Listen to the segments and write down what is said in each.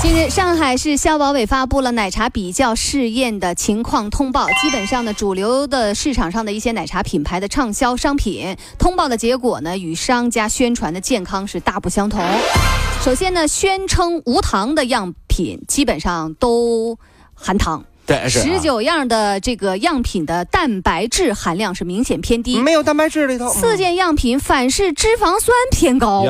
近日，上海市消保委发布了奶茶比较试验的情况通报。基本上呢，主流的市场上的一些奶茶品牌的畅销商品通报的结果呢，与商家宣传的健康是大不相同。首先呢，宣称无糖的样品基本上都含糖。对，十九样的这个样品的蛋白质含量是明显偏低，没有蛋白质里头。四件样品反式脂肪酸偏高，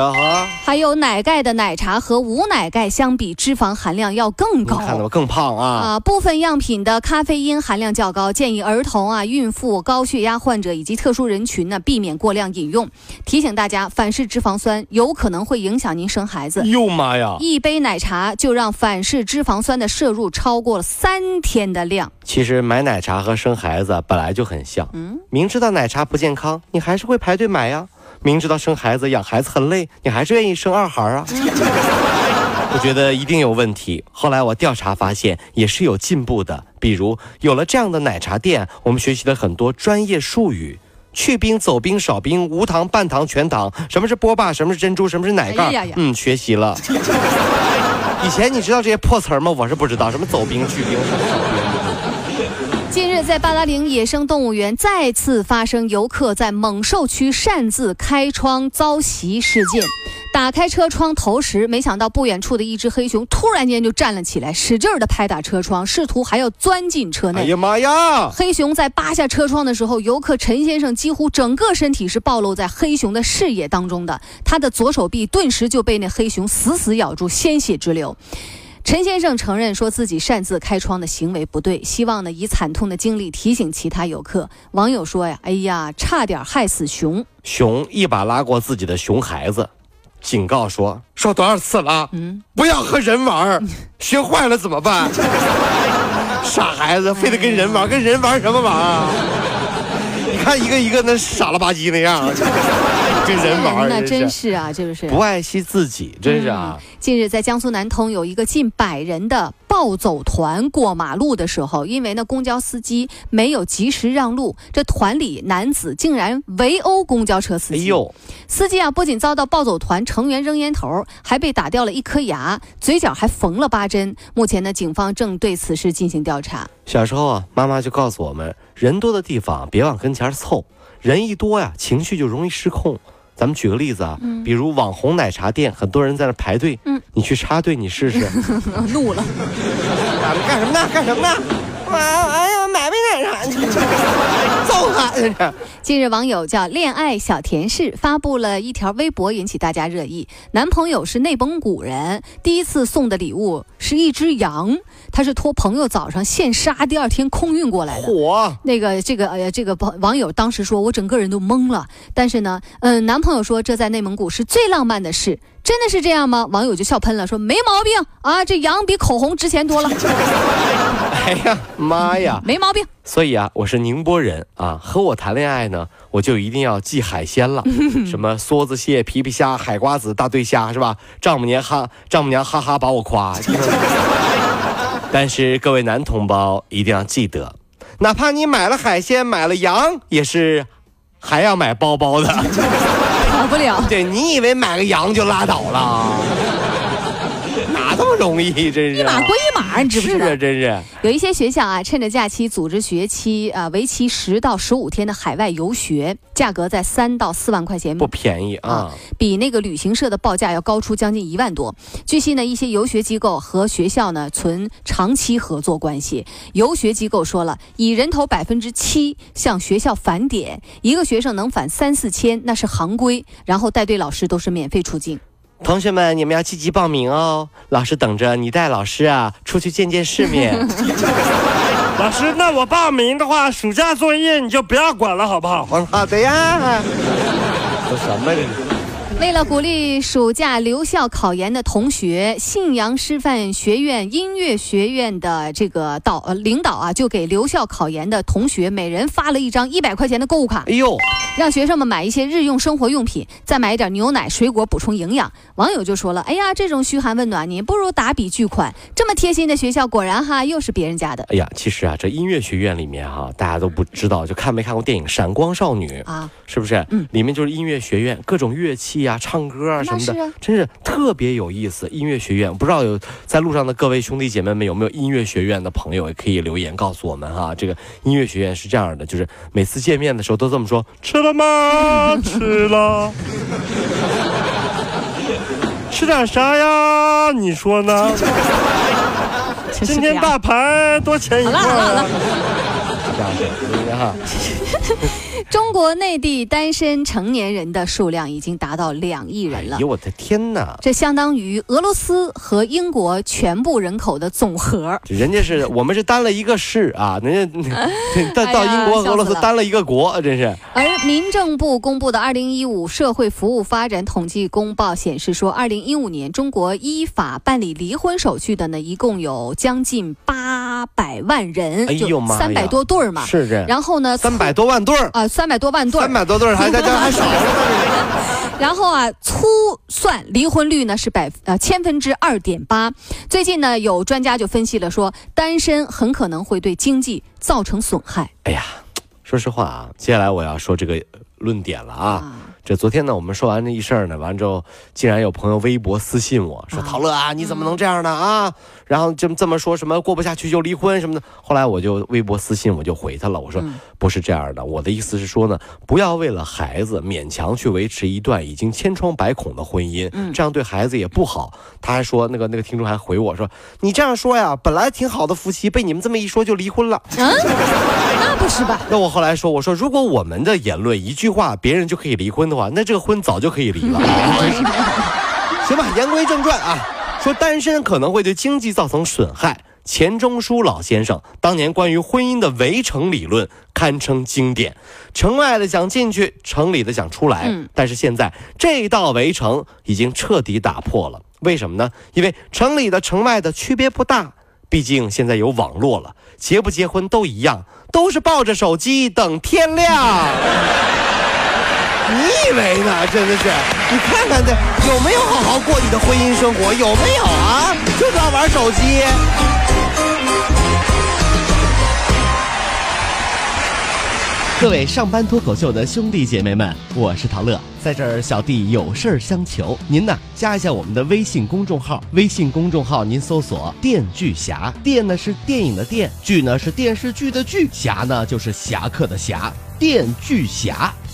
还有奶盖的奶茶和无奶盖相比，脂肪含量要更高，看到更胖啊！啊，部分样品的咖啡因含量较高，建议儿童啊、孕妇、高血压患者以及特殊人群呢避免过量饮用。提醒大家，反式脂肪酸有可能会影响您生孩子。哟妈呀！一杯奶茶就让反式脂肪酸的摄入超过了三天。的量，其实买奶茶和生孩子本来就很像。嗯，明知道奶茶不健康，你还是会排队买呀；明知道生孩子养孩子很累，你还是愿意生二孩啊。我觉得一定有问题。后来我调查发现，也是有进步的。比如有了这样的奶茶店，我们学习了很多专业术语：去冰、走冰、少冰、无糖、半糖、全糖。什么是波霸？什么是珍珠？什么是奶盖？嗯，学习了。以前你知道这些破词儿吗？我是不知道，什么走冰、去冰。近日，在八达岭野生动物园再次发生游客在猛兽区擅自开窗遭袭事件。打开车窗投食，没想到不远处的一只黑熊突然间就站了起来，使劲的拍打车窗，试图还要钻进车内。哎呀妈呀！黑熊在扒下车窗的时候，游客陈先生几乎整个身体是暴露在黑熊的视野当中的，他的左手臂顿时就被那黑熊死死咬住，鲜血直流。陈先生承认说自己擅自开窗的行为不对，希望呢以惨痛的经历提醒其他游客。网友说呀：“哎呀，差点害死熊！熊一把拉过自己的熊孩子，警告说：说多少次了？嗯，不要和人玩，学坏了怎么办？傻孩子，非得跟人玩，跟人玩什么玩啊？你看一个一个那傻了吧唧那样。”跟人玩那真是啊，是不是不爱惜自己？真是啊！近日在江苏南通有一个近百人的暴走团过马路的时候，因为呢公交司机没有及时让路，这团里男子竟然围殴公交车司机。哎呦！司机啊，不仅遭到暴走团成员扔烟头，还被打掉了一颗牙，嘴角还缝了八针。目前呢，警方正对此事进行调查。小时候啊，妈妈就告诉我们，人多的地方别往跟前凑，人一多呀，情绪就容易失控。咱们举个例子啊，比如网红奶茶店，很多人在那排队，你去插队，你试试。怒了，干什么呢？干什么呢？哎呀，买杯奶茶，揍他！近日，网友叫恋爱小甜士发布了一条微博，引起大家热议。男朋友是内蒙古人，第一次送的礼物是一只羊，他是托朋友早上现杀，第二天空运过来的。火！那个这个呃这个网网友当时说，我整个人都懵了。但是呢，嗯，男朋友说这在内蒙古是最浪漫的事。真的是这样吗？网友就笑喷了，说没毛病啊，这羊比口红值钱多了。哎呀妈呀，没毛病。所以啊，我是宁波人啊，和我谈恋爱呢，我就一定要记海鲜了，什么梭子蟹、皮皮虾、海瓜子、大对虾，是吧？丈母娘哈，丈母娘哈哈把我夸。但是各位男同胞一定要记得，哪怕你买了海鲜，买了羊，也是还要买包包的。跑不了，对你以为买个羊就拉倒了？这么容易，真是一码归一码，你知不知道？是啊，真是。有一些学校啊，趁着假期组织学期啊，为期十到十五天的海外游学，价格在三到四万块钱，不便宜啊，比那个旅行社的报价要高出将近一万多。据悉呢，一些游学机构和学校呢存长期合作关系。游学机构说了，以人头百分之七向学校返点，一个学生能返三四千，那是行规。然后带队老师都是免费出境。同学们，你们要积极报名哦！老师等着你带老师啊，出去见见世面。老师，那我报名的话，暑假作业你就不要管了，好不好？好的呀。说什么这？为了鼓励暑假留校考研的同学，信阳师范学院音乐学院的这个导呃领导啊，就给留校考研的同学每人发了一张一百块钱的购物卡。哎呦，让学生们买一些日用生活用品，再买一点牛奶、水果补充营养。网友就说了：“哎呀，这种嘘寒问暖，你不如打笔巨款。这么贴心的学校，果然哈又是别人家的。”哎呀，其实啊，这音乐学院里面哈，大家都不知道，就看没看过电影《闪光少女》啊？是不是？嗯，里面就是音乐学院，各种乐器啊、唱歌啊什么的，真是特别有意思。音乐学院，不知道有在路上的各位兄弟姐妹们有没有音乐学院的朋友，也可以留言告诉我们哈。这个音乐学院是这样的，就是每次见面的时候都这么说：“吃了吗？吃了。吃点啥呀？你说呢？今天大盘多钱一块？”好了好了，这样子，哈。中国内地单身成年人的数量已经达到两亿人了。哎呦我的天哪！这相当于俄罗斯和英国全部人口的总和。人家是我们是单了一个市啊，人家 到到英国、俄罗斯单了一个国，真是。而民政部公布的《二零一五社会服务发展统计公报》显示说，二零一五年中国依法办理离婚手续的呢，一共有将近八百万人，哎呦妈三百多对儿嘛。是这。然后呢？三百多万对儿啊。三百多万对儿，三百多对儿还在这 还少了。然后啊，粗算离婚率呢是百呃千分之二点八。最近呢，有专家就分析了说，单身很可能会对经济造成损害。哎呀，说实话啊，接下来我要说这个论点了啊。这昨天呢，我们说完这一事儿呢，完之后，竟然有朋友微博私信我说：“陶乐啊，你怎么能这样呢啊？”然后就这么说什么过不下去就离婚什么的。后来我就微博私信我就回他了，我说：“不是这样的，我的意思是说呢，不要为了孩子勉强去维持一段已经千疮百孔的婚姻，这样对孩子也不好。”他还说那个那个听众还回我说：“你这样说呀，本来挺好的夫妻，被你们这么一说就离婚了。”嗯，那不是吧？那我后来说，我说如果我们的言论一句话别人就可以离婚的话。那这个婚早就可以离了，行吧。言归正传啊，说单身可能会对经济造成损害。钱钟书老先生当年关于婚姻的围城理论堪称经典，城外的想进去，城里的想出来。但是现在这道围城已经彻底打破了。为什么呢？因为城里的、城外的区别不大，毕竟现在有网络了，结不结婚都一样，都是抱着手机等天亮。你以为呢？真的是，你看看这有没有好好过你的婚姻生活？有没有啊？就知道玩手机。各位上班脱口秀的兄弟姐妹们，我是陶乐，在这儿小弟有事儿相求，您呢加一下我们的微信公众号，微信公众号您搜索“电锯侠”，电呢是电影的电，剧呢是电视剧的剧，侠呢就是侠客的侠，电锯侠。